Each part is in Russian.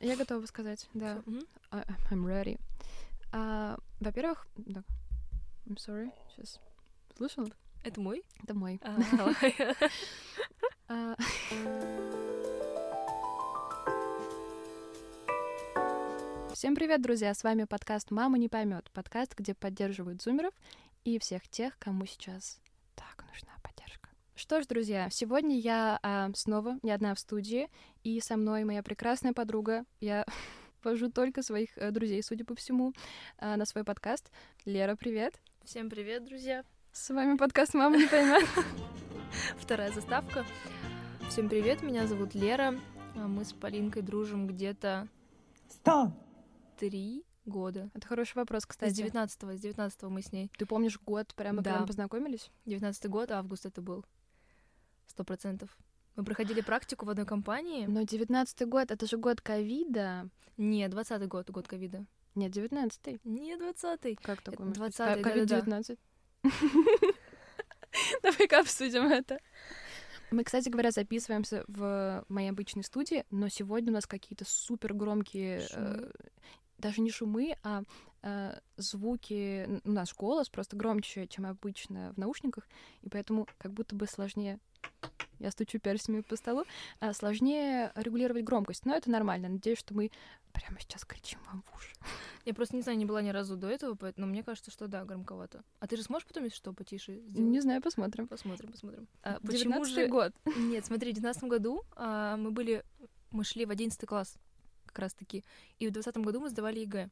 Я готова сказать, да. I- I'm ready. А, во-первых, да. I'm sorry, сейчас. Слышала? Это мой? Это мой. А, Всем привет, друзья! С вами подкаст «Мама не поймет. Подкаст, где поддерживают зумеров и всех тех, кому сейчас так нужна поддержка. Что ж, друзья, сегодня я а, снова не одна в студии, и со мной моя прекрасная подруга. Я вожу только своих э, друзей, судя по всему, а, на свой подкаст. Лера, привет! Всем привет, друзья. С вами подкаст «Мама не поймет». Вторая заставка. Всем привет, меня зовут Лера. А Мы с Полинкой дружим где-то Стоп! три года. Это хороший вопрос, С кстати. 19 с 19 мы с ней. Ты помнишь год, прямо Да. когда мы познакомились? 19 год, август это был. Сто процентов. Мы проходили практику в одной компании. Но девятнадцатый год, это же год ковида. Не, 20 год, год ковида. Нет, девятнадцатый. Не 20 Как такое? может быть? 20-й, Ко- Ковид да-да-да. 19. Давай-ка обсудим это. Мы, кстати говоря, записываемся в моей обычной студии, но сегодня у нас какие-то супер громкие, Шумы. даже не шумы, а э, звуки. Н- У нас голос просто громче, чем обычно в наушниках, и поэтому как будто бы сложнее. Я стучу перстнями по столу. а, сложнее регулировать громкость, но это нормально. Надеюсь, что мы прямо сейчас кричим вам в уши. Я просто не знаю, не была ни разу до этого, поэт- но мне кажется, что да, громковато. А ты же сможешь потом, если что, потише сделать? Не знаю, посмотрим. Посмотрим, посмотрим. А почему 19 же... год. Нет, смотри, в 19 году а, мы были... Мы шли в 11 класс как раз-таки. И в 20 году мы сдавали ЕГЭ.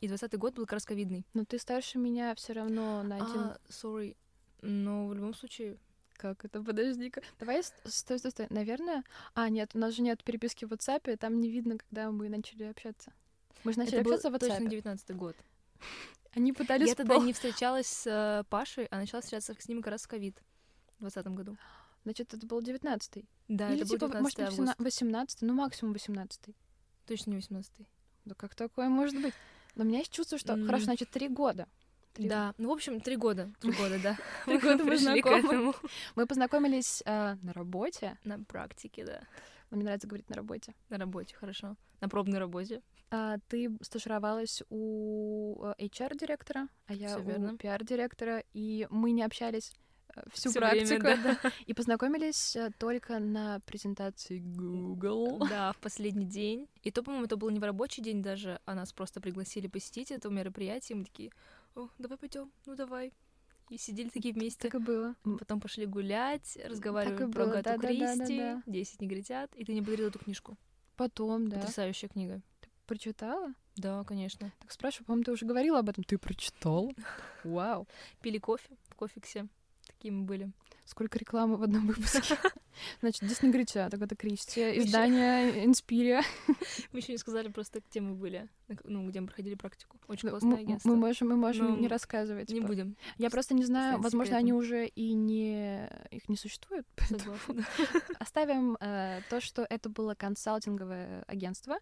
И 20 год был как раз ковидный. Но ты старше меня все равно на один... А, sorry. Но в любом случае... Как это? Подожди-ка. Давай, стой, стой, стой. Наверное... А, нет, у нас же нет переписки в WhatsApp, и там не видно, когда мы начали общаться. Мы же начали это общаться в точно WhatsApp. 19 год. Они пытались Я тогда не встречалась с э, Пашей, а начала встречаться с ним как раз в ковид. В 20 году. Значит, это был 19-й. Да, Или это был типа, 19 может быть, августа. 18 ну максимум 18 Точно не 18 Да как такое может быть? Но у меня есть чувство, что... Хорошо, значит, три года. Три Да, ну, в общем, три года. Три года, да. Три года мы знакомы. Мы познакомились э, на работе. На практике, да. Мне нравится говорить на работе. На работе, хорошо. На пробной работе. А, ты стажировалась у э, HR-директора, а я Всё у верно. PR-директора, и мы не общались э, всю практику, да. и познакомились э, только на презентации Google. Да, в последний день. И то, по-моему, это был не в рабочий день даже, а нас просто пригласили посетить это мероприятие. и Мы такие, о, давай пойдем, ну давай. И сидели такие вместе. Так и было. Потом пошли гулять, разговаривали про Гату да-да-да-да-да. Кристи, «Десять негритят». И ты мне подарила эту книжку. Потом, да. Потрясающая книга. Прочитала? Да, конечно. Так спрашиваю, по-моему, ты уже говорила об этом. Ты прочитал? Вау. Пили кофе в кофиксе. Такие мы были. Сколько рекламы в одном выпуске. Значит, Дисней так это Кристи, издание Инспирия. Мы еще не сказали просто, где мы были. Ну, где мы проходили практику. Очень классное агентство. мы можем, мы можем Ну, не рассказывать. Не будем. Я просто не знаю, возможно, они уже и не... Их не существует. Оставим э, то, что это было консалтинговое агентство,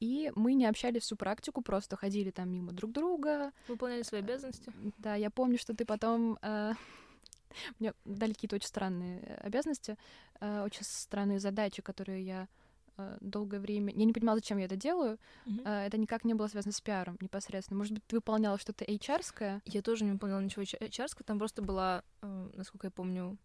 и мы не общались всю практику, просто ходили там мимо друг друга. Выполняли свои обязанности. Да, я помню, что ты потом... э, Мне дали какие-то очень странные э, обязанности, э, очень странные задачи, которые я э, долгое время... Я не понимала, зачем я это делаю. Э, Это никак не было связано с пиаром непосредственно. Может быть, ты выполняла что-то HR-ское? Я тоже не выполняла ничего чарского. Там просто была, насколько я помню,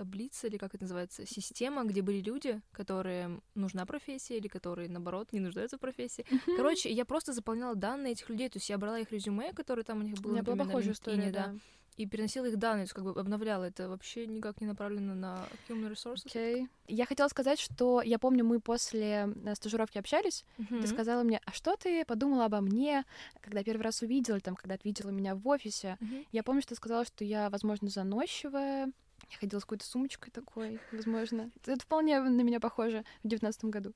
таблица или как это называется, система, где были люди, которые нужна профессия или которые, наоборот, не нуждаются в профессии. Короче, я просто заполняла данные этих людей, то есть я брала их резюме, которые там у них У было, меня была похожая история, да, да. И переносила их данные, то есть как бы обновляла. Это вообще никак не направлено на human resources. Окей. Я хотела сказать, что я помню, мы после э, стажировки общались. Мгм. Ты сказала мне, а что ты подумала обо мне, когда первый раз увидела, там, когда ты видела меня в офисе? Мгм. Я помню, что ты сказала, что я, возможно, заносчивая. Я ходила с какой-то сумочкой такой, возможно. Это вполне на меня похоже в девятнадцатом году.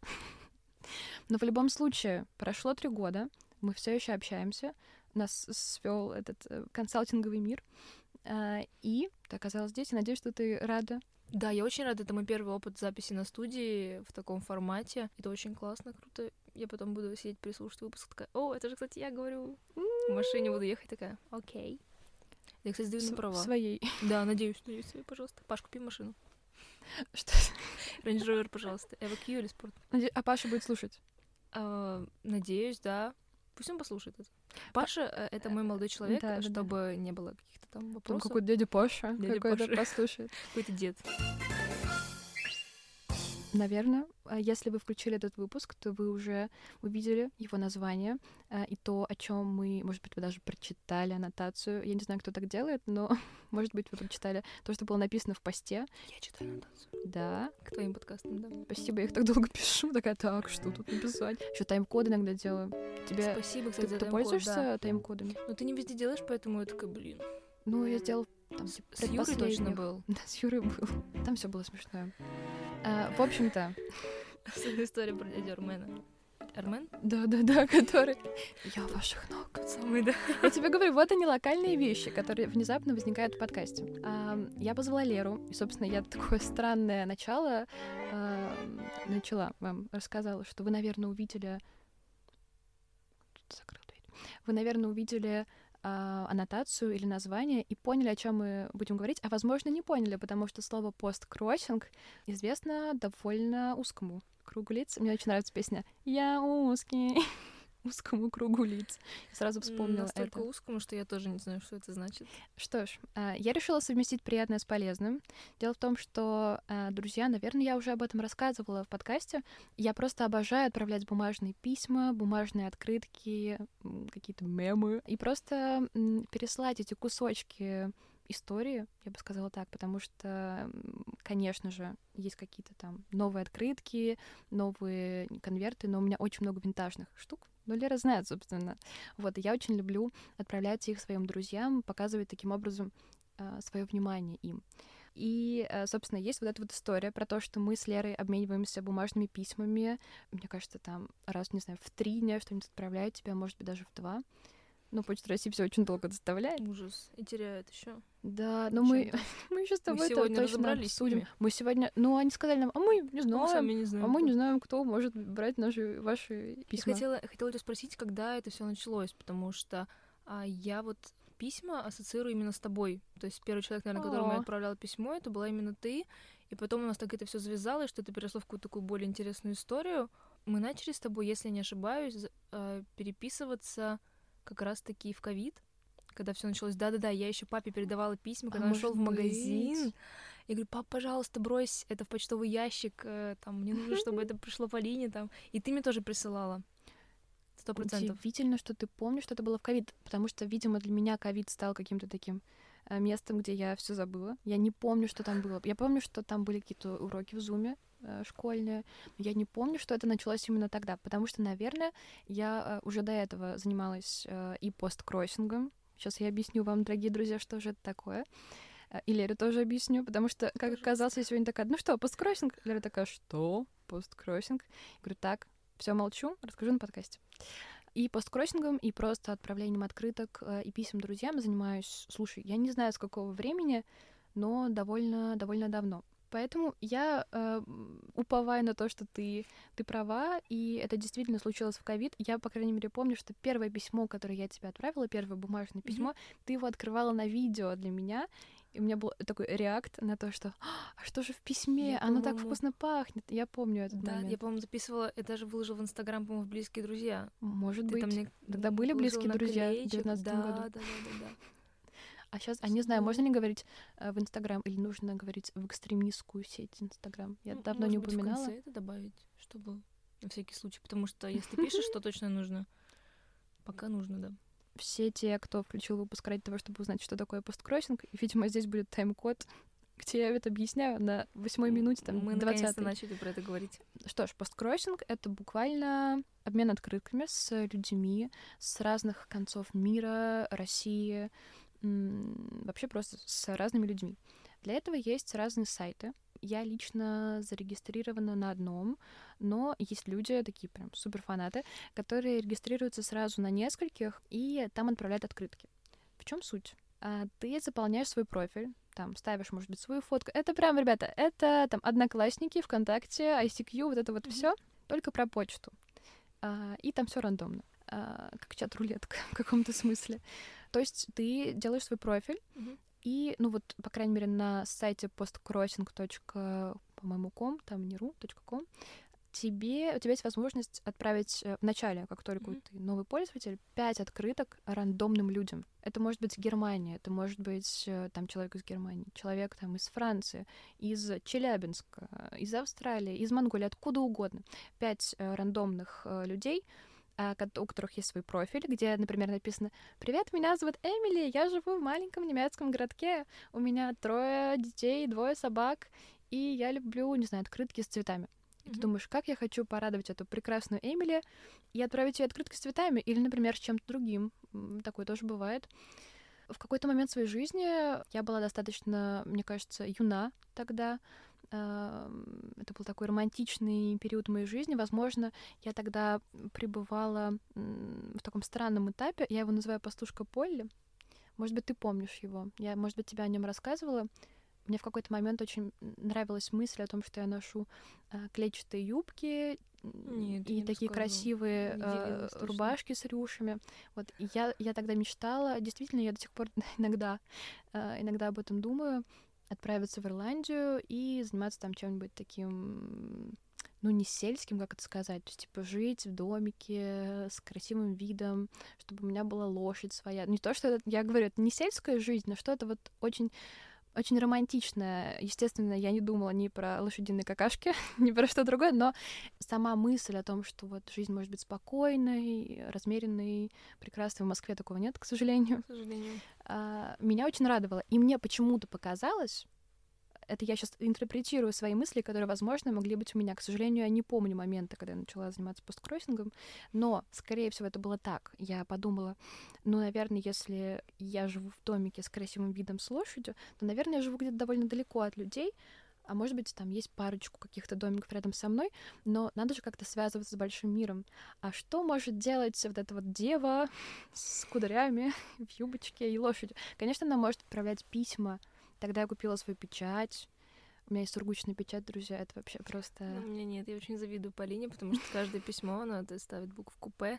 Но в любом случае, прошло три года, мы все еще общаемся, нас свел этот э, консалтинговый мир, и ты оказалась здесь, и надеюсь, что ты рада. Да, я очень рада. Это мой первый опыт записи на студии в таком формате. Это очень классно, круто. Я потом буду сидеть, прислушать выпуск, такая, о, это же, кстати, я говорю. В машине буду ехать, такая, окей. Я, кстати, сдаю на права. своей. Да, надеюсь, надеюсь, свои, пожалуйста. Паш, купи машину. Что? Range Rover, пожалуйста. Эва Q или спорт? А Паша будет слушать. А, надеюсь, да. Пусть он послушает это. Паша э, — это мой молодой человек, Да, да, да. чтобы не было каких-то там Там вопросов. какой-то дядя Паша Дядя какой-то послушает. Какой-то дед. Наверное, а если вы включили этот выпуск, то вы уже увидели его название а, и то, о чем мы, может быть, вы даже прочитали аннотацию. Я не знаю, кто так делает, но, может быть, вы прочитали то, что было написано в посте. Я читаю аннотацию. Да, К твоим подкастам, да. спасибо, я их так долго пишу. Такая, так, что тут написать? Еще тайм-коды иногда делаю. Тебе... Спасибо, Ты, кстати, за ты тайм-код, пользуешься да. тайм-кодами? Но ты не везде делаешь, поэтому я такая, блин. Ну, я сделал там, С, типа, с Юрой точно был. Да, с Юрой был. Там все было смешно. А, в общем-то, история про дядю Армена. Армен? да-да-да, который... Я ваших ног. Самый, да. Я тебе говорю, вот они локальные вещи, которые внезапно возникают в подкасте. А, я позвала Леру, и, собственно, я такое странное начало а, начала вам, рассказала, что вы, наверное, увидели... Закрыл дверь. Вы, наверное, увидели а, аннотацию или название и поняли, о чем мы будем говорить, а, возможно, не поняли, потому что слово посткроссинг известно довольно узкому кругу лиц. Мне очень нравится песня «Я узкий». узкому кругу лиц. Я сразу вспомнила Настолько это. узкому, что я тоже не знаю, что это значит. Что ж, а, я решила совместить приятное с полезным. Дело в том, что, а, друзья, наверное, я уже об этом рассказывала в подкасте. Я просто обожаю отправлять бумажные письма, бумажные открытки, какие-то мемы, и просто переслать эти кусочки истории, я бы сказала так, потому что, конечно же, есть какие-то там новые открытки, новые конверты, но у меня очень много винтажных штук. Ну, Лера знает, собственно. Вот, я очень люблю отправлять их своим друзьям, показывать таким образом свое внимание им. И, э, собственно, есть вот эта вот история про то, что мы с Лерой обмениваемся бумажными письмами. Мне кажется, там раз, не знаю, в три дня что-нибудь отправляют тебе, а может быть, даже в два. Ну, Почта России все очень долго доставляет. Ужас. И теряет еще. Да, но мы, Чем-то. мы еще с тобой сегодня точно разобрались с обсудим. ними. Мы сегодня... Ну, они сказали нам, а мы не Мы знаем. сами не знаем. А мы не знаем, кто может брать наши, ваши Я письма. хотела, хотела тебя спросить, когда это все началось, потому что а, я вот письма ассоциирую именно с тобой. То есть первый человек, наверное, которому я отправляла письмо, это была именно ты. И потом у нас так это все завязалось, что это переросло в какую-то такую более интересную историю. Мы начали с тобой, если я не ошибаюсь, э, переписываться как раз-таки в ковид, когда все началось. Да-да-да, я еще папе передавала письма, когда А он шел в магазин. быть? Я говорю, пап, пожалуйста, брось это в почтовый ящик, э, там, мне нужно, чтобы это пришло по линии, там. И ты мне тоже присылала. Сто процентов. Удивительно, что ты помнишь, что это было в ковид, потому что, видимо, для меня ковид стал каким-то таким э, местом, где я все забыла. Я не помню, что там было. Я помню, что там были какие-то уроки в зуме э, школьные, но я не помню, что это началось именно тогда, потому что, наверное, я э, уже до этого занималась э, и посткроссингом. Сейчас я объясню вам, дорогие друзья, что же это такое. И Лере тоже объясню, потому что, как Пожалуйста. оказалось, я сегодня такая, ну что, посткроссинг? Лера такая, что? Посткроссинг? Я говорю, так, все молчу, расскажу на подкасте. И посткроссингом, и просто отправлением открыток и писем друзьям занимаюсь, слушай, я не знаю, с какого времени, но довольно, довольно давно. Поэтому я э, уповаю на то, что ты, ты права, и это действительно случилось в ковид. Я, по крайней мере, помню, что первое письмо, которое я тебе отправила, первое бумажное письмо, ты его открывала на видео для меня, и у меня был такой реакт на то, что «А что же в письме? Я, Оно так вкусно пахнет. Я помню этот Да, момент. я, по-моему, записывала, я даже выложила в Инстаграм, по-моему, в близкие друзья. Может Ты быть. там мне Тогда были близкие друзья в наклеечек. 19 да, году? Да, да, да, да. А сейчас, а не знаю, можно ли говорить э, в Инстаграм или нужно говорить в экстремистскую сеть Инстаграм? Я Ну, давно не может быть, в упоминала. конце это добавить, чтобы на всякий случай. Потому что если пишешь, то точно нужно. Пока нужно, да. Все те, кто включил выпуск ради того, чтобы узнать, что такое посткроссинг, видимо, здесь будет тайм-код, где я это объясняю на восьмой минуте, там, Мы 20 наконец-то начали про это говорить. Что ж, посткроссинг — это буквально обмен открытками с людьми с разных концов мира, России, вообще просто с разными людьми. Для этого есть разные сайты. Я лично зарегистрирована на одном, но есть люди, такие прям суперфанаты, которые регистрируются сразу на нескольких и там отправляют открытки. В чем суть? А, Ты заполняешь свой профиль, там ставишь, может быть, свою фотку. Это прям, ребята, это там Одноклассники, ВКонтакте, ICQ, вот это вот все, только про почту. А, И там все рандомно, А, как чат-рулетка в каком-то смысле. То есть ты делаешь свой профиль, Мгм. и, ну вот, по крайней мере, на сайте postcrossing. по-моему, ком, там не ру, точка ком, тебе, у тебя есть возможность отправить э, в начале, как только mm-hmm. ты новый пользователь, пять открыток рандомным людям. Это может быть Германия, это может быть э, там человек из Германии, человек там из Франции, из Челябинска, из Австралии, из Монголии, откуда угодно. Пять э, рандомных людей, у которых есть свой профиль, где, например, написано «Привет, меня зовут Эмили, я живу в маленьком немецком городке, у меня трое детей, двое собак, и я люблю, не знаю, открытки с цветами». И ты думаешь, как я хочу порадовать эту прекрасную Эмили и отправить ей открытки с цветами или, например, с чем-то другим. Такое тоже бывает. В какой-то момент своей жизни я была достаточно, мне кажется, юна тогда. Это был такой романтичный период моей жизни. Возможно, я тогда пребывала в таком странном этапе. Я его называю «Пастушка Полли». Может быть, ты помнишь его. Я, может быть, тебя о нем рассказывала. Мне в какой-то момент очень нравилась мысль о том, что я ношу э, клетчатые юбки Нет, и такие красивые э, рубашки с рюшами. Вот и я я тогда мечтала, действительно, я до сих пор иногда э, иногда об этом думаю, отправиться в Ирландию и заниматься там чем-нибудь таким ну, не сельским, как это сказать, то есть, типа, жить в домике с красивым видом, чтобы у меня была лошадь своя. Не то, что это, я говорю, это не сельская жизнь, но что-то вот очень очень романтичная. Естественно, я не думала ни про лошадиные какашки, ни про что другое, но сама мысль о том, что вот жизнь может быть спокойной, размеренной, прекрасной. В Москве такого нет, к сожалению. К сожалению. А, меня очень радовало. И мне почему-то показалось, это я сейчас интерпретирую свои мысли, которые, возможно, могли быть у меня. К сожалению, я не помню момента, когда я начала заниматься посткроссингом, но, скорее всего, это было так. Я подумала, ну, наверное, если я живу в домике с красивым видом с лошадью, то, наверное, я живу где-то довольно далеко от людей, а может быть, там есть парочку каких-то домиков рядом со мной, но надо же как-то связываться с большим миром. А что может делать вот эта вот дева с кудрями в юбочке и лошадью? Конечно, она может отправлять письма Тогда я купила свою печать. У меня есть сургучная печать, друзья, это вообще просто... Ну, у меня нет, я очень завидую Полине, потому что каждое письмо, она ставит букву «П»,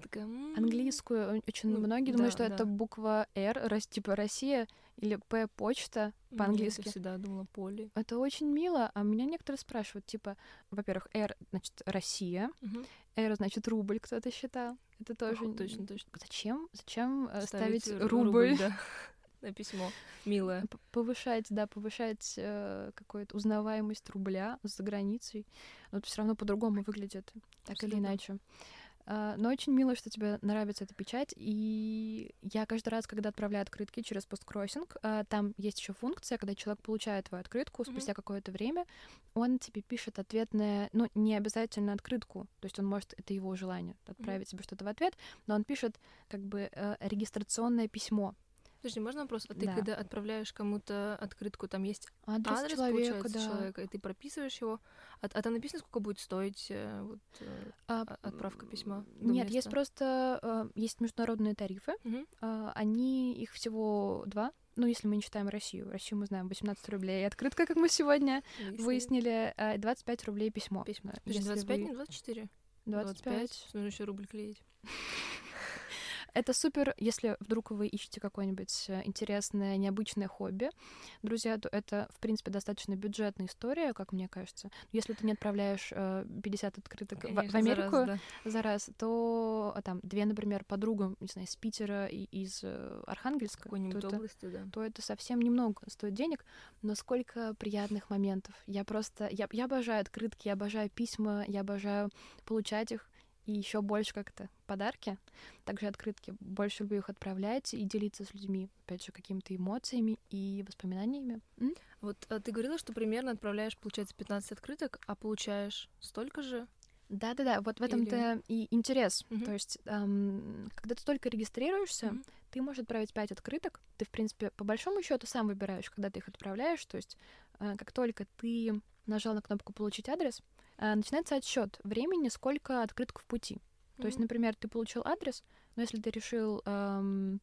Такая, Английскую очень ну, многие да, думают, что да. это буква R, типа Россия, или П почта по-английски. Я всегда думала поли. Это очень мило, а меня некоторые спрашивают, типа, во-первых, R значит Россия, угу. R значит рубль, кто-то считал. Это тоже. Ох, точно, точно. Зачем? Зачем э, ставить, ставить рубль? рубль да. на письмо милое. Повышать, да, повышать э, какую-то узнаваемость рубля за границей. Но все равно по-другому выглядит, так Абсолютно. или иначе. Uh, но очень мило, что тебе нравится эта печать. И я каждый раз, когда отправляю открытки через посткроссинг, uh, там есть еще функция, когда человек получает твою открытку mm-hmm. спустя какое-то время, он тебе пишет ответное, ну, не обязательно открытку, то есть он может, это его желание, отправить mm-hmm. тебе что-то в ответ, но он пишет как бы э, регистрационное письмо. Подожди, можно вопрос? А ты да. когда отправляешь кому-то открытку, там есть адрес, адрес человека, да. человека, и ты прописываешь его, а, а там написано, сколько будет стоить э, вот, э, а, отправка письма? Нет, места? есть просто э, есть международные тарифы, угу. они их всего два. Ну, если мы не считаем Россию. Россию мы знаем 18 рублей. Открытка, как мы сегодня Выяснили. выяснили, 25 рублей письмо. Письмо. Подожди, 25, вы... не 24? 25. 25. Нужно еще рубль клеить. Это супер, если вдруг вы ищете какое-нибудь э, интересное, необычное хобби. Друзья, то это, в принципе, достаточно бюджетная история, как мне кажется. Если ты не отправляешь 50 э, открыток Конечно, в, Америку за раз, да. за раз, то а, там две, например, подругам, не знаю, из Питера и из э, Архангельска, то это, области, да. то это совсем немного стоит денег, но сколько приятных моментов. Я просто, я, я обожаю открытки, я обожаю письма, я обожаю получать их и еще больше как-то подарки, также открытки. Больше люблю их отправлять и делиться с людьми, опять же, какими-то эмоциями и воспоминаниями. М? Вот а ты говорила, что примерно отправляешь, получается, 15 открыток, а получаешь столько же? Да-да-да, вот в этом-то Или... и интерес. Угу. То есть, эм, когда ты только регистрируешься, угу. ты можешь отправить 5 открыток. Ты, в принципе, по большому счету сам выбираешь, когда ты их отправляешь. То есть, э, как только ты нажал на кнопку «Получить адрес», начинается отсчет времени, сколько открыток в пути. Mm-hmm. То есть, например, ты получил адрес, но если ты решил эм,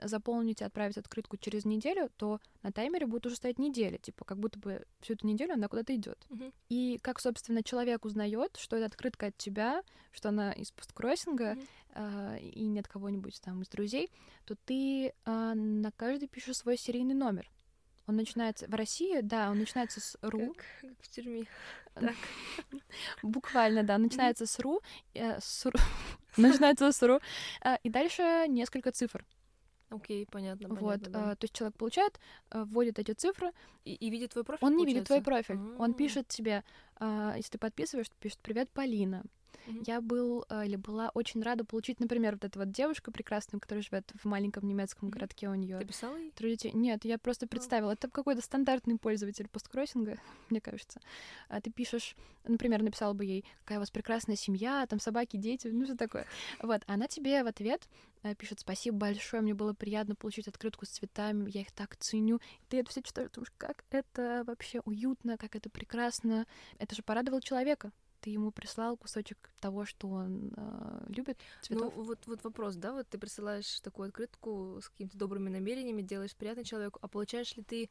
заполнить и отправить открытку через неделю, то на таймере будет уже стоять неделя, типа как будто бы всю эту неделю она куда-то идет. Mm-hmm. И как, собственно, человек узнает, что эта открытка от тебя, что она из посткроссинга mm-hmm. э, и нет кого-нибудь там из друзей, то ты э, на каждый пишешь свой серийный номер. Он Он начинается в России, да, он начинается с ру. Как, как в тюрьме. Так. Буквально, да, начинается с ру, э, с ру начинается с ру, э, и дальше несколько цифр. Окей, понятно, Вот, понятно, да. э, то есть человек получает, э, вводит эти цифры, И, и видит твой профиль, он не видит твой получается? профиль, он А. пишет тебе, э, если ты подписываешь, пишет «Привет, Полина». Мгм. Я был э, или была очень рада получить, например, вот эта вот девушка прекрасная, которая живет в маленьком немецком Мгм. городке, у нее Ты писала ей? трое детей. Нет, я просто представила. Это какой-то стандартный пользователь посткроссинга, мне кажется. А ты пишешь, например, написала бы ей, какая у вас прекрасная семья, там собаки, дети, ну что такое. Вот, она тебе в ответ э, пишет, спасибо большое, мне было приятно получить открытку с цветами, я их так ценю. И ты это все читаешь, думаешь, как это вообще уютно, как это прекрасно. Это же порадовало человека. Ты ему прислал кусочек того, что он э, любит, цветов. Ну, вот, вот вопрос, да, вот ты присылаешь такую открытку с какими-то добрыми намерениями, делаешь приятно человеку, а получаешь ли ты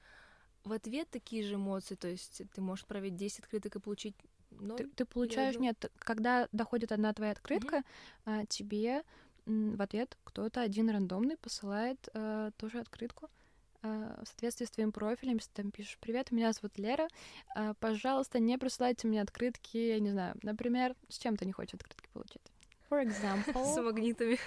в ответ такие же эмоции? То есть ты можешь отправить 10 открыток и получить ноль? Ты, ты получаешь, одну? нет, когда доходит одна твоя открытка, а, тебе в ответ кто-то один рандомный посылает э, тоже открытку в соответствии с твоим профилем, если ты там пишешь «Привет, меня зовут Лера, э, пожалуйста, не присылайте мне открытки, я не знаю, например, с чем ты не хочешь открытки получить?» For С example. магнитами.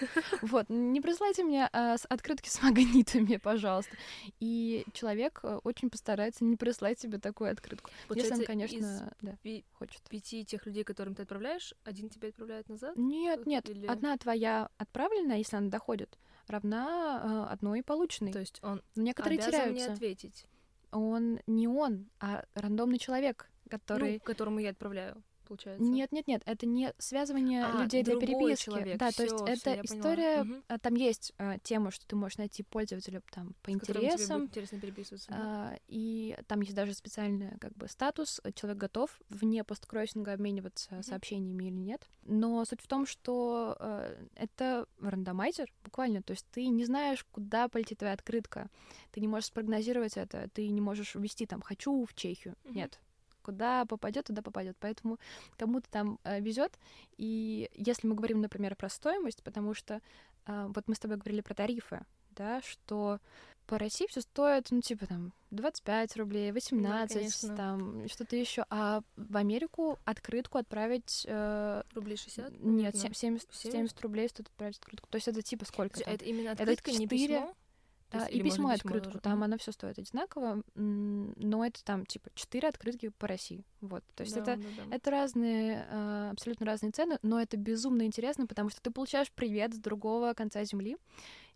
Вот, не присылайте мне а, с- открытки с магнитами, пожалуйста. И человек э, очень постарается не прислать тебе такую открытку. Если он, Получается, конечно, да, из пи- хочет. пяти тех людей, которым ты отправляешь, один тебе отправляет назад? Нет, Как- нет, или- одна твоя отправленная, если она доходит, равна э, одной полученной. То есть он Но некоторые обязан мне теряются. ответить, Он не он, а рандомный человек, который... ну, которому я отправляю, получается. Нет, нет, нет, это не связывание А, людей для переписки. человек. Да, то есть Всё, это всё, история. А, Там есть а, тема, что ты можешь найти пользователя там по С интересам. интересно переписываться. да? а, И там есть даже специальный как бы статус, человек готов вне посткроссинга обмениваться Мгм. сообщениями или нет. Но суть в том, что э, это рандомайзер, буквально, то есть ты не знаешь, куда полетит твоя открытка, ты не можешь спрогнозировать это, ты не можешь ввести там «хочу в Чехию», Мгм. нет. Куда попадет, туда попадет. Поэтому кому-то там везет. И если мы говорим, например, про стоимость, потому что а, вот мы с тобой говорили про тарифы, да, что по России все стоит, ну, типа там 25 рублей, 18, конечно. там что-то еще. А в Америку открытку отправить... э, Рублей 60? нет, наверно. сем- 70, 70? 70 рублей стоит отправить открытку. То есть это типа сколько там? Это именно Это открытка, не четыре- письмо? А, есть- и письмо, и открытку. тоже? Там оно все стоит одинаково, но это там типа 4 открытки по России. Вот. То есть Да, это да, да. это разные, э, абсолютно разные цены, но это безумно интересно, потому что ты получаешь привет с другого конца земли.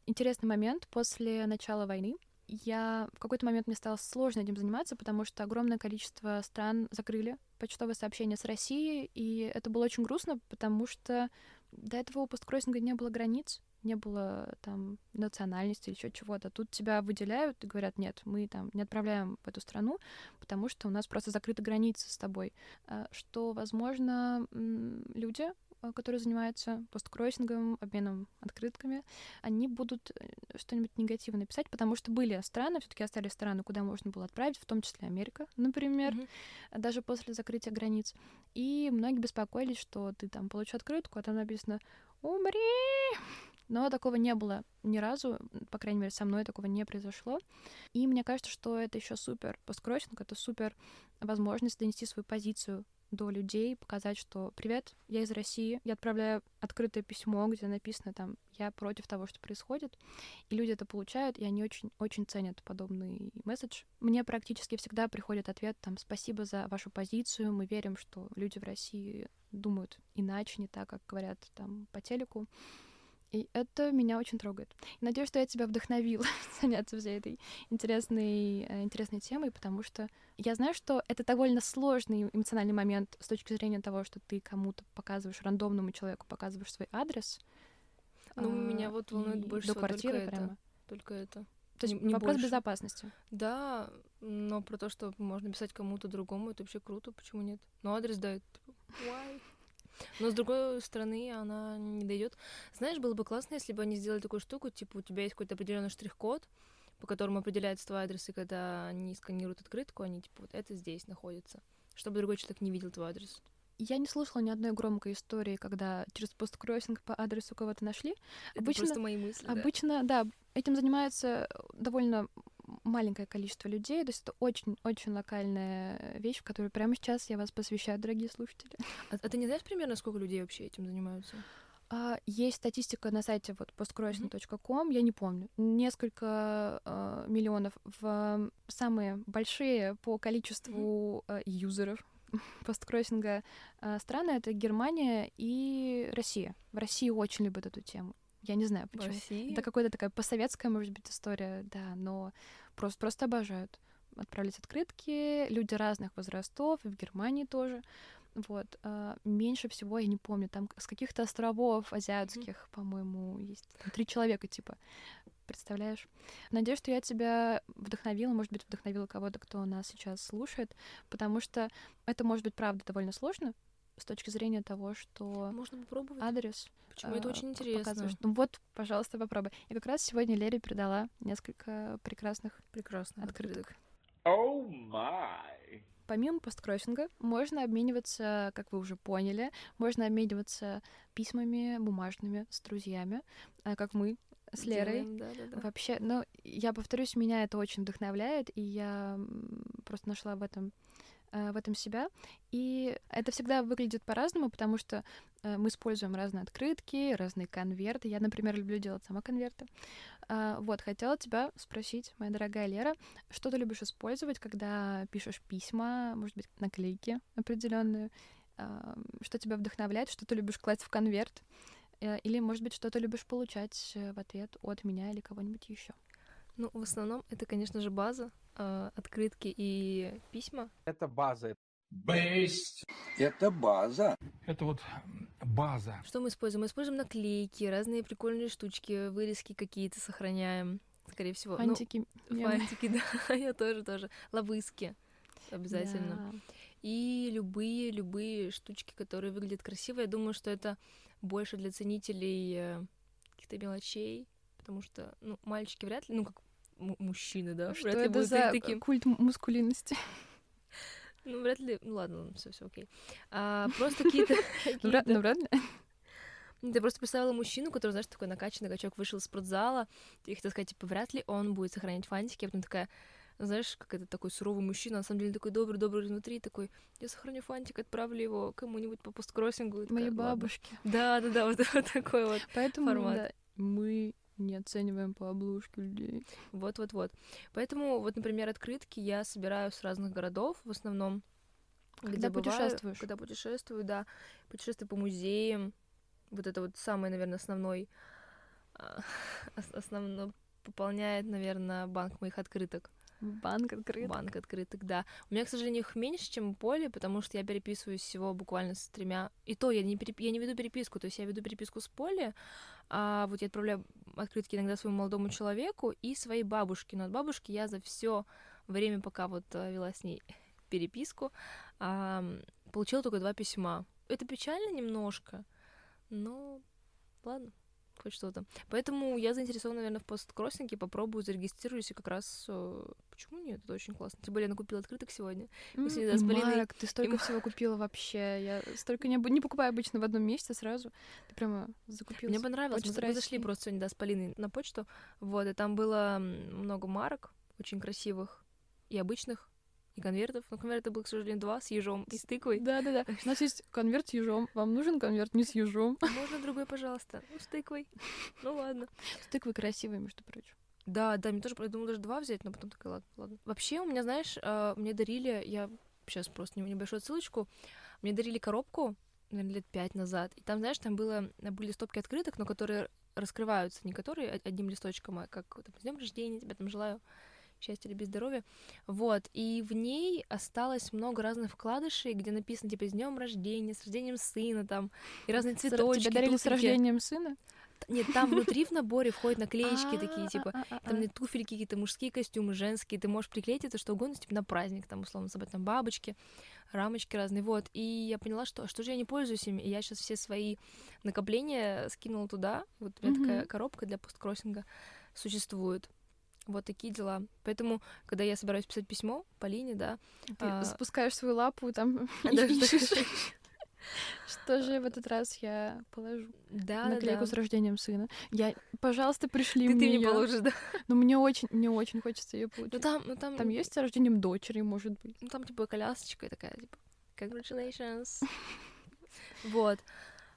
Интересный момент после начала войны. Я в какой-то момент мне стало сложно этим заниматься, потому что огромное количество стран закрыли почтовые сообщения с Россией, и это было очень грустно, потому что до этого у посткроссинга не было границ, не было там национальности или еще чего-то. Тут тебя выделяют и говорят, нет, мы там не отправляем в эту страну, потому что у нас просто закрыты границы с тобой. А, Что, возможно, люди, а, которые занимаются посткроссингом, обменом открытками, они будут э, что-нибудь негативное писать, потому что были страны, все таки остались страны, куда можно было отправить, в том числе Америка, например, Мгм. даже после закрытия границ. И многие беспокоились, что ты там получишь открытку, а там написано «Умри!» Но такого не было ни разу, по крайней мере, со мной такого не произошло. И мне кажется, что это еще супер посткроссинг, это супер возможность донести свою позицию до людей, показать, что «Привет, я из России, я отправляю открытое письмо, где написано там «Я против того, что происходит», и люди это получают, и они очень-очень ценят подобный месседж. Мне практически всегда приходит ответ там «Спасибо за вашу позицию, мы верим, что люди в России думают иначе, не так, как говорят там по телеку». И это меня очень трогает. И надеюсь, что я тебя вдохновила заняться всей этой интересной, э, интересной темой, потому что я знаю, что это довольно сложный эмоциональный момент с точки зрения того, что ты кому-то показываешь, рандомному человеку показываешь свой адрес. Ну, а, меня вот волнует больше до всего только квартиры это. прямо. Только это. То есть Не- не вопрос больше. безопасности. Да, но про то, что можно писать кому-то другому, это вообще круто, почему нет? Но адрес дает. типа, why? Но с другой стороны, она не дойдет. Знаешь, было бы классно, если бы они сделали такую штуку, типа у тебя есть какой-то определенный штрих-код, по которому определяется твой адрес, и когда они сканируют открытку, они типа вот это здесь находится, чтобы другой человек не видел твой адрес. Я не слышала ни одной громкой истории, когда через посткроссинг по адресу кого-то нашли. Это Обычно- просто мои мысли. да. Обычно, да, этим занимается довольно маленькое количество людей, то есть это очень-очень локальная вещь, в которую прямо сейчас я вас посвящаю, дорогие слушатели. А, а ты не знаешь примерно, сколько людей вообще этим занимаются? А, есть статистика на сайте вот postcrossing.com, mm-hmm. я не помню, несколько э, миллионов в самые большие по количеству mm-hmm. э, юзеров посткроссинга э, страны это Германия и Россия. В России очень любят эту тему. Я не знаю почему. России? Это какая-то такая посоветская, может быть, история, да, но просто просто обожают отправлять открытки. Люди разных возрастов, и в Германии тоже. Вот. А, меньше всего, я не помню, там с каких-то островов азиатских, mm-hmm. по-моему, есть там, три человека, типа. Представляешь? Надеюсь, что я тебя вдохновила, может быть, вдохновила кого-то, кто нас сейчас слушает, потому что это может быть, правда, довольно сложно с точки зрения того, что можно попробовать адрес. Почему это очень интересно? Показываешь. Ну вот, пожалуйста, попробуй. И как раз сегодня Лере передала несколько прекрасных, прекрасных открыток. О oh май! Помимо посткроссинга можно обмениваться, как вы уже поняли, можно обмениваться письмами бумажными с друзьями, а, как мы с Лерой. Делаем, да, да, да. Вообще, ну, я повторюсь, меня это очень вдохновляет, и я просто нашла в этом Э, в этом себя. И это всегда выглядит по-разному, потому что э, мы используем разные открытки, разные конверты. Я, например, люблю делать сама конверты. А, вот, хотела тебя спросить, моя дорогая Лера, что ты любишь использовать, когда пишешь письма, может быть, наклейки определенные, а, что тебя вдохновляет, что ты любишь класть в конверт, э, или, может быть, что ты любишь получать в ответ от меня или кого-нибудь еще. Ну, в основном это, конечно же, база, э, открытки и письма. Это база. Бесть. Это база. Это вот база. Что мы используем? Мы используем наклейки, разные прикольные штучки, вырезки какие-то сохраняем, скорее всего. Фантики. Ну, фантики, да, я тоже, тоже. Ловыски обязательно. И любые, любые штучки, которые выглядят красиво. Я думаю, что это больше для ценителей э, каких-то мелочей, потому что, ну, мальчики вряд ли, ну, как мужчины, да? Что вряд ли это за таким... культ мускулинности? Ну, вряд ли... Ну, ладно, все, все окей. А, просто какие-то... Ну, вряд ли. Ты просто представила мужчину, который, знаешь, такой накачанный качок вышел из спортзала, и хотел сказать, типа, вряд ли он будет сохранять фантики, а потом такая, знаешь, как это такой суровый мужчина, на самом деле такой добрый, добрый внутри, такой, я сохраню фантик, отправлю его кому-нибудь по посткроссингу. Моей бабушке. Да, да, да, вот, вот такой вот Поэтому, формат. Да, мы не оцениваем по обложке людей. Вот-вот-вот. Поэтому, вот, например, открытки я собираю с разных городов в основном. Когда где путешествуешь? Бываю, когда путешествую, да. Путешествую по музеям. Вот это вот самый, наверное, основной... А, основно пополняет, наверное, банк моих открыток. Банк открыток. Банк открыток, да. У меня, к сожалению, их меньше, чем у Поли, потому что я переписываюсь всего буквально с тремя. И то я не, переп... я не веду переписку, то есть я веду переписку с Поли, а вот я отправляю открытки иногда своему молодому человеку и своей бабушке. Но от бабушки я за все время, пока вот э, вела с ней переписку, получила только два письма. Это печально немножко, но ладно хоть что-то. Поэтому я заинтересована, наверное, в посткроссинге, попробую, зарегистрируюсь, и как раз... Э, почему нет? Это очень классно. Тем более я накупила открыток сегодня. Мы сегодня с Полиной... Марк, ты столько и... всего купила вообще. Я столько не, не покупаю обычно в одном месте сразу. Ты прямо закупила. Мне понравилось. Мы, мы зашли просто сегодня, да, с Полиной на почту. Вот, и там было много марок очень красивых и обычных, и конвертов. Но конверты было, к сожалению, два с ежом и с тыквой. Да-да-да. У нас есть конверт с ежом. Вам нужен конверт не с ежом? Можно другой, пожалуйста. Ну, с тыквой. Ну ладно. С тыквой красивой, между прочим. Да, да, мне тоже, я думала даже два взять, но потом такая, ладно, ладно. Вообще, у меня, знаешь, а, мне дарили, я сейчас просто небольшую ссылочку, мне дарили коробку, наверное, лет пять назад, и там, знаешь, там было, были стопки открыток, но которые раскрываются, не которые одним листочком, а как там, с днем рождения, тебя там желаю счастья, любви, здоровья. Вот, и в ней осталось много разных вкладышей, где написано, типа, с днем рождения, с рождением сына, там, и разные цветочки. Тебя дарили с рождением сына? Нет, там внутри в наборе входят наклеечки такие, типа, там туфельки какие-то, мужские костюмы, женские, ты можешь приклеить это что угодно, типа, на праздник, там, условно, собой там бабочки, рамочки разные, вот. И я поняла, что что же я не пользуюсь ими, и я сейчас все свои накопления скинула туда, вот у меня такая коробка для посткроссинга существует. Вот такие дела. Поэтому, когда я собираюсь писать письмо Полине, да... Ты а... спускаешь свою лапу, там Что же в этот раз я положу? Да, Наклейку да, с рождением сына. Я, пожалуйста, пришли Ты, мне ты её. положишь, да? Но мне очень, мне очень хочется ее получить. Ну там, ну там, Там есть с рождением дочери, может быть. ну там типа колясочка и такая, типа, congratulations. Вот.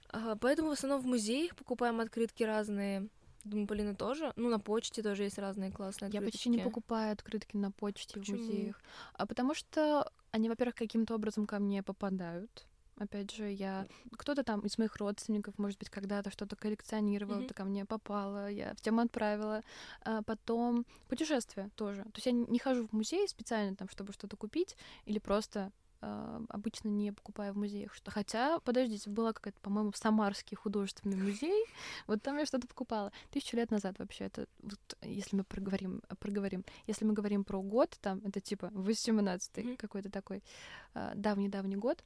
А, Поэтому в основном в музеях покупаем открытки разные. Думаю, Полина тоже. Ну, на почте тоже есть разные классные Я открыточки. почти не покупаю открытки на почте Почему? в музеях. А потому что они, во-первых, каким-то образом ко мне попадают. Опять же, я кто-то там из моих родственников, может быть, когда-то что-то коллекционировал, Мгм. это ко мне попало, я в тему отправила. А потом путешествия тоже. То есть я не хожу в музей специально там, чтобы что-то купить, или просто а, обычно не покупаю в музеях. Что... Хотя, подождите, была какая-то, по-моему, Самарский художественный музей. Вот там я что-то покупала. Тысячу лет назад вообще. Это вот, если мы проговорим, проговорим. Если мы говорим про год, там это типа 18-й Мгм. какой-то такой а, давний-давний год.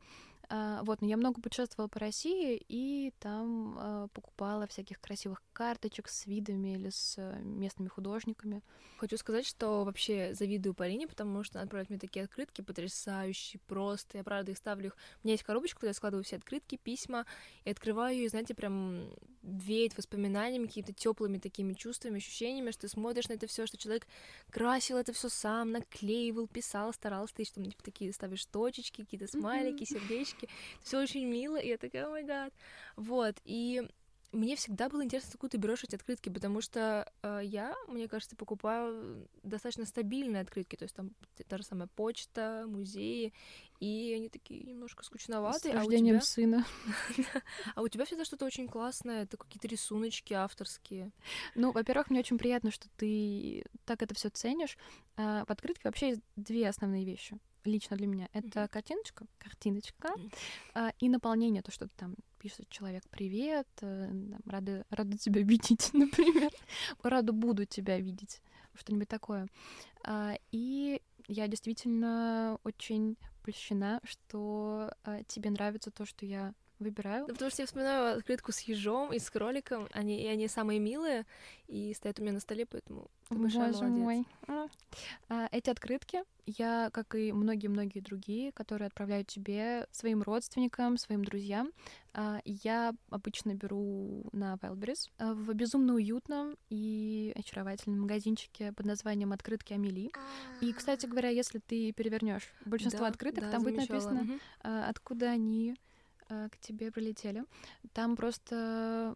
А, вот, но я много путешествовала по России и там а, покупала всяких красивых карточек с видами или с э, местными художниками. Хочу сказать, что вообще завидую Полине, потому что она отправляет мне такие открытки потрясающие, просто. Я, правда, их ставлю их... У меня есть коробочка, куда я складываю все открытки, письма, и открываю ее, и, знаете, прям веет воспоминаниями, какими-то теплыми такими чувствами, ощущениями, что ты смотришь на это все, что человек красил это все сам, наклеивал, писал, старался, ты там типа, такие ставишь точечки, какие-то смайлики, сердечки. Все очень мило, и я такая, о май гад. Вот, и мне всегда было интересно, откуда ты берешь эти открытки, потому что э, я, мне кажется, покупаю достаточно стабильные открытки, то есть там та же самая почта, музеи, и они такие немножко С скучноватые, а у, рождением тебя, сына. а у тебя всегда что-то очень классное, это какие-то рисуночки авторские. Ну, во-первых, мне очень приятно, что ты так это все ценишь. А, В открытке вообще есть две основные вещи лично для меня. Это Мгм. картиночка, картиночка а, и наполнение, то, что там пишет человек «Привет», э, там, рада, рада тебя видеть, например. Рада буду тебя видеть. Что-нибудь такое. А, И я действительно очень польщена, что а, тебе нравится то, что я выбираю. Да, потому что я вспоминаю открытку с ежом и с кроликом, они, и они самые милые, и стоят у меня на столе, поэтому ты большая Боже молодец. мой. А. А, Эти открытки я, как и многие-многие другие, которые отправляю тебе, своим родственникам, своим друзьям, а, я обычно беру на Wildberries в безумно уютном и очаровательном магазинчике под названием «Открытки Амели». И, кстати говоря, если ты перевернешь большинство Да, открыток, да, там будет написано, а, откуда они а, к тебе прилетели. Там просто,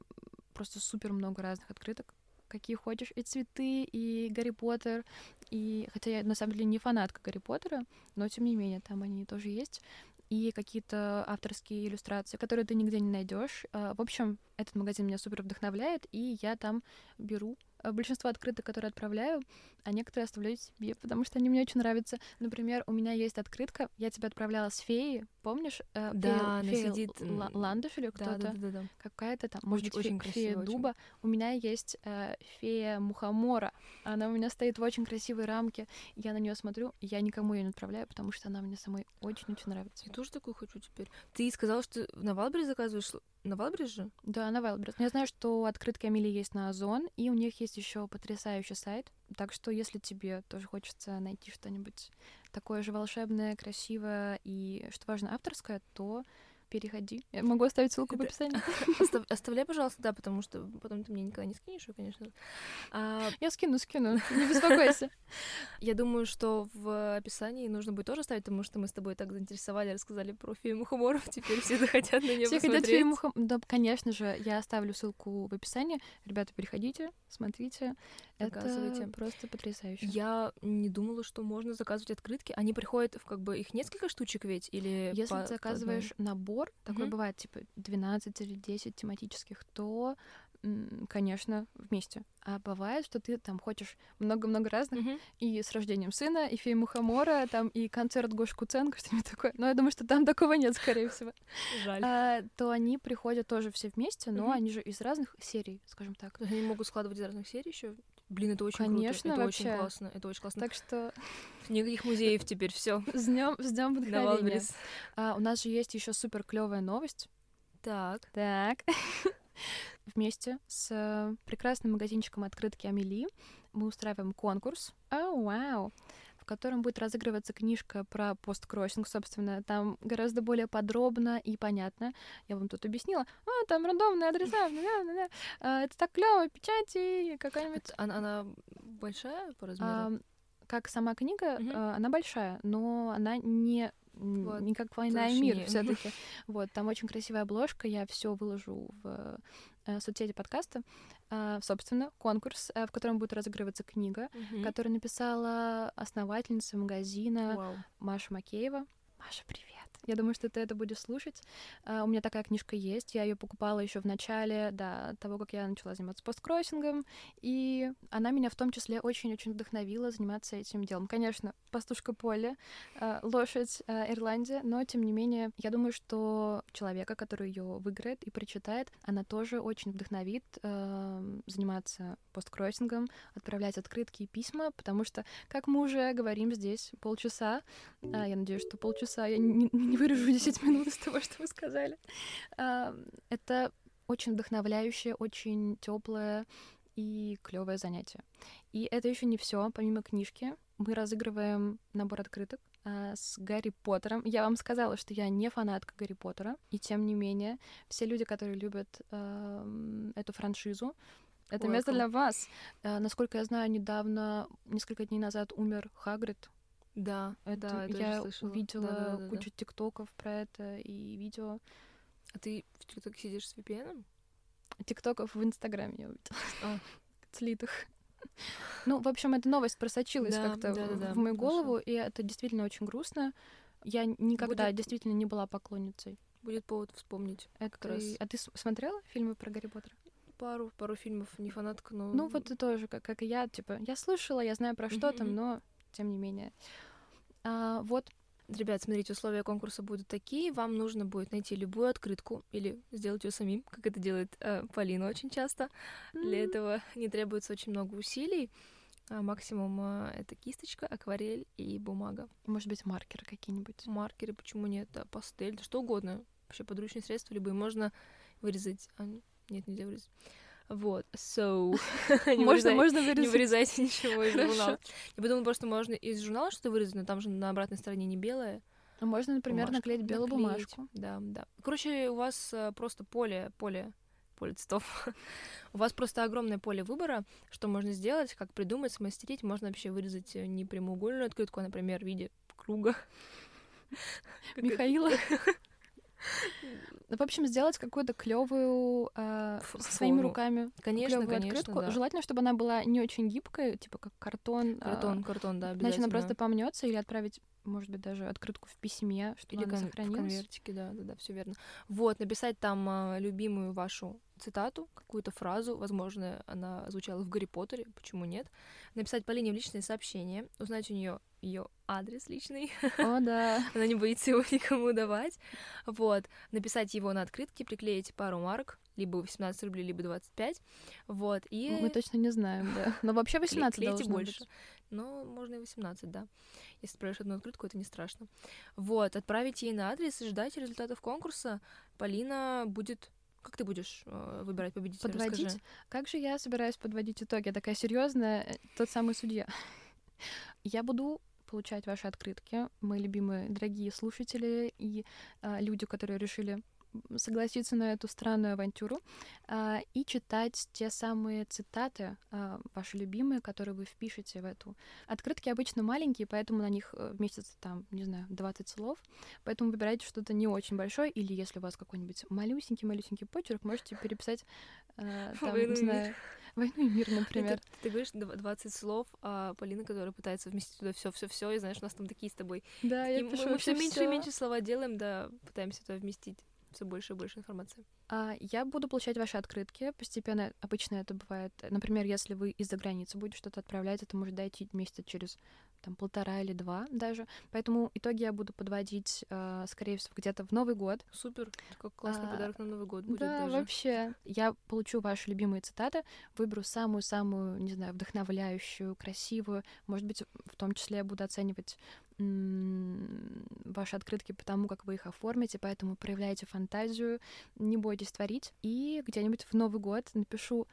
просто супер много разных открыток, какие хочешь. И цветы, и Гарри Поттер, и... Хотя я, на самом деле, не фанатка Гарри Поттера, но, тем не менее, там они тоже есть. И какие-то авторские иллюстрации, которые ты нигде не найдешь. В общем, этот магазин меня супер вдохновляет, и я там беру э, большинство открыток, которые отправляю, а некоторые оставляю себе, потому что они мне очень нравятся. Например, у меня есть открытка, я тебе отправляла с феей, помнишь? Э, Да, фея- она сидит, Ландыш или Да, кто-то? да, да, да. Какая-то там, может Очень- быть, фе- очень фея красиво, очень. дуба. У меня есть э, фея мухомора. Она у меня стоит в очень красивой рамке. Я на нее смотрю, я никому ее не отправляю, потому что она мне самой очень-очень нравится. Я тоже такую хочу теперь. Ты сказала, что на Валбере заказываешь? На же? Да, на. Но я знаю, что открытки Амели есть на Озон, и у них есть еще потрясающий сайт. Так что, если тебе тоже хочется найти что-нибудь такое же волшебное, красивое и, что важно, авторское, то переходи. Я могу оставить ссылку в описании. Остав- Оставляй, пожалуйста, да, потому что потом ты мне никогда не скинешь её, конечно. А, Я скину, скину, не беспокойся. я думаю, что в описании нужно будет тоже ставить, потому что мы с тобой так заинтересовали, рассказали про фею мухоморов, теперь все захотят на нее Все хотят фильм «Мухом-». Да, конечно же, я оставлю ссылку в описании. Ребята, переходите, смотрите. Это просто потрясающе. Я не думала, что можно заказывать открытки. Они приходят в как бы их несколько штучек ведь или Если ты заказываешь набор, такой Мгм. бывает типа 12 или 10 тематических, то, конечно, вместе. А бывает, что ты там хочешь много-много разных? Мгм. и с рождением сына, и фея Мухомора, там и концерт Гош Куценко, что-нибудь такое. Но я думаю, что там такого нет, скорее всего. Жаль. А, то они приходят тоже все вместе, но Мгм. они же из разных серий, скажем так. Они могут складывать из разных серий еще. Блин, это очень Конечно, круто. Это вообще. очень классно. Это очень классно. Так что Никаких музеев теперь все. с днем, с днем вдохновения. А, у нас же есть еще супер клевая новость. Так. Так. Вместе с э, прекрасным магазинчиком открытки Амели мы устраиваем конкурс. О, вау! В котором будет разыгрываться книжка про посткроссинг, собственно. Там гораздо более подробно и понятно. Я вам тут объяснила. А, там рандомные адреса. А, это так клево, печати какая-нибудь. Она, она большая по размеру? А, как сама книга, а, она большая, но она не Вот, не как война и мир толщине. все-таки. Вот, там очень красивая обложка, я все выложу в э, соцсети подкаста. А, собственно, конкурс, э, в котором будет разыгрываться книга, которую написала основательница магазина Вау. Маша Макеева. Маша, привет. Я думаю, что ты это будешь слушать. А, У меня такая книжка есть. Я ее покупала еще в начале, да, того, как я начала заниматься посткроссингом. И она меня в том числе очень-очень вдохновила заниматься этим делом. Конечно, пастушка Поле, а, лошадь а, Ирландия, но тем не менее, я думаю, что человека, который ее выиграет и прочитает, она тоже очень вдохновит заниматься посткроссингом, отправлять открытки и письма, потому что, как мы уже говорим здесь полчаса, я надеюсь, что полчаса я не, не вырежу 10 минут из того, что вы сказали. А, это очень вдохновляющее, очень теплое и клевое занятие. И это еще не все. Помимо книжки, мы разыгрываем набор открыток а, с Гарри Поттером. Я вам сказала, что я не фанатка Гарри Поттера, и тем не менее, все люди, которые любят ам, эту франшизу, это место Welcome. для вас. А, насколько я знаю, недавно, несколько дней назад умер Хагрид, Да, это да, я, тоже я слышала. увидела Да-да-да-да. кучу тиктоков про это и видео. А ты в ТикТоке сидишь с VPN? Тиктоков в Инстаграме я увидела. А. Слитых. Ну, в общем, эта новость просочилась Да, как-то в- да-да-да, в мою хорошо. голову, и это действительно очень грустно. Я никогда Будет- действительно не была поклонницей. Будет повод вспомнить. Это... раз. А ты смотрела фильмы про Гарри Поттера? Пару, пару фильмов, не фанатка, но... Ну, вот ты тоже, как, как и я, типа, я слышала, я знаю про что там, но тем не менее. А, вот, Ребят, смотрите, условия конкурса будут такие. Вам нужно будет найти любую открытку или сделать ее самим, как это делает э, Полина очень часто. Для этого не требуется очень много усилий. А максимум э, это кисточка, акварель и бумага. может быть, маркеры какие-нибудь. Маркеры, почему нет? А, Пастель, да что угодно. Вообще подручные средства любые. Можно вырезать. А, нет, нельзя вырезать. Вот, so... не Можно, вырезай- можно Не вырезать. вырезайте ничего из Хорошо. журнала. Я подумала, просто можно из журнала что-то вырезать, но там же на обратной стороне не белое. А Можно, например, наклеить белую Наклеить. бумажку. Да, да. Короче, у вас э, просто поле, поле, поле цветов. у вас просто огромное поле выбора, что можно сделать, как придумать, смастерить. Можно вообще вырезать э, не прямоугольную открытку, а, например, в виде круга. Михаила. В общем, сделать какую-то клевую Ф- своими руками Конечно, конечно, открытку. да. Желательно, чтобы она была не очень гибкая, типа как картон. а, Картон, картон, да, Иначе она просто помнется или отправить, может быть, даже открытку в письме, чтобы Или она кон- сохранилась. конвертике, да, да, да, все верно. Вот, написать там а, любимую вашу цитату, какую-то фразу, возможно, она звучала в Гарри Поттере, почему нет. Написать Полине в личное сообщение, узнать у нее ее адрес личный, О, да. она не боится его никому давать. Вот, написать его на открытке, приклеить пару марок, либо 18 рублей, либо 25. Вот, и Мы точно не знаем, да. Но вообще кле- 18 клейте должно больше. быть. Но можно и 18, да. Если отправишь одну открытку, это не страшно. Вот, отправить ей на адрес и ждать результатов конкурса. Полина будет... Как ты будешь э, выбирать победителя? Подводить? Расскажи. Как же я собираюсь подводить итоги? Я такая серьезная, э, тот самый судья. Я буду получать ваши открытки, мои любимые дорогие слушатели и а, люди, которые решили согласиться на эту странную авантюру а, и читать те самые цитаты а, ваши любимые, которые вы впишете в эту. Открытки обычно маленькие, поэтому на них э, вместится там, не знаю, 20 слов, поэтому выбирайте что-то не очень большое, или если у вас какой-нибудь малюсенький-малюсенький почерк, можете переписать э, там, «Войну не мир». знаю, «Войну и мир», например. Это ты говоришь дв- 20 слов, а Полина, которая пытается вместить туда все, все, все, и знаешь, у нас там такие с тобой. Да, я И мы- пишу мы все меньше и меньше слова делаем, да, пытаемся туда вместить все больше и больше информации. А, Я буду получать ваши открытки постепенно. Обычно это бывает. Например, если вы из-за границы будете что-то отправлять, это может дойти месяца через там полтора или два даже. Поэтому итоги я буду подводить, а, скорее всего, где-то в Новый год. Супер, как классный А, подарок на Новый год будет да, даже. вообще. Я получу ваши любимые цитаты, выберу самую-самую, не знаю, вдохновляющую, красивую. Может быть, в том числе я буду оценивать ваши открытки по тому, как вы их оформите, поэтому проявляйте фантазию, не бойтесь творить. И где-нибудь в Новый год напишу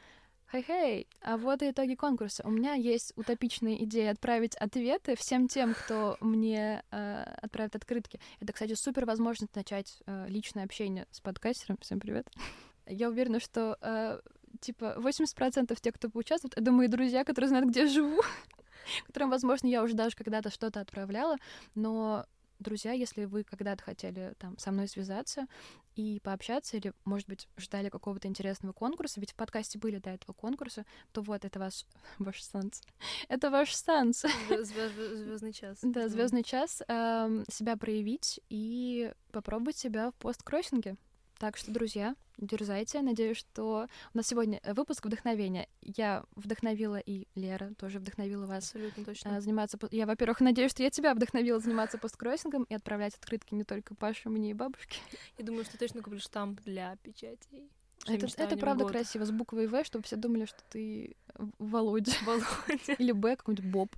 Хей-хей, а вот и итоги конкурса. У меня есть утопичная идея отправить ответы всем тем, кто мне э, отправит открытки. Это, кстати, супер возможность начать э, личное общение с подкастером. Всем привет. Я уверена, что э, типа 80% тех, кто поучаствует, это мои друзья, которые знают, где я живу, которым, возможно, я уже даже когда-то что-то отправляла, но друзья, если вы когда-то хотели там со мной связаться и пообщаться, или, может быть, ждали какого-то интересного конкурса, ведь в подкасте были до этого конкурса, то вот это ваш ваш шанс. Это ваш шанс. Звездный час. Да, звездный час эм, себя проявить и попробовать себя в посткроссинге. Так что, друзья, дерзайте. Надеюсь, что у нас сегодня э, выпуск вдохновения. Я вдохновила и Лера тоже вдохновила вас Абсолютно точно. заниматься. Я, во-первых, надеюсь, что я тебя вдохновила заниматься посткроссингом и отправлять открытки не только Паше, мне и бабушке. Я думаю, что точно куплю штамп для печатей. Это, это правда красиво, с буквой В, чтобы все думали, что ты Володя. Володя. Или Б, какой-нибудь Боб.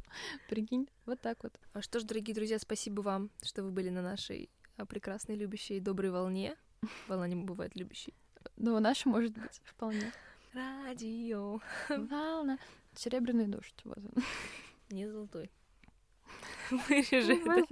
Прикинь, вот так вот. А что ж, дорогие друзья, спасибо вам, что вы были на нашей а, прекрасной, любящей, доброй волне. Волна не бывает любящей. Ну, наша может быть, вполне. Радио. Волна. Серебряный дождь. Вот он. Не золотой. Вырежи это.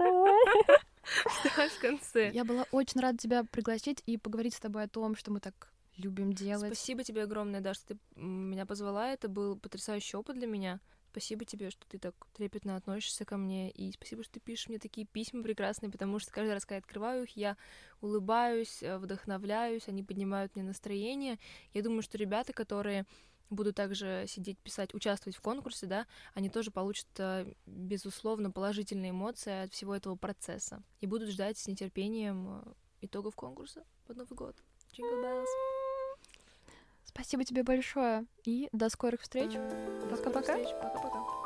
Вставай в конце. Я была очень рада тебя пригласить и поговорить с тобой о том, что мы так любим делать. Спасибо тебе огромное, да, что ты меня позвала. Это был потрясающий опыт для меня. Спасибо тебе, что ты так трепетно относишься ко мне, и спасибо, что ты пишешь мне такие письма прекрасные, потому что каждый раз, когда я открываю их, я улыбаюсь, э, вдохновляюсь, они поднимают мне настроение. Я думаю, что ребята, которые будут также сидеть, писать, участвовать в конкурсе, да, они тоже получат, э, безусловно, положительные эмоции от всего этого процесса и будут ждать с нетерпением э, итогов конкурса под Новый год. Jingle bells. Спасибо тебе большое и до скорых встреч. Пока-пока. Пока-пока.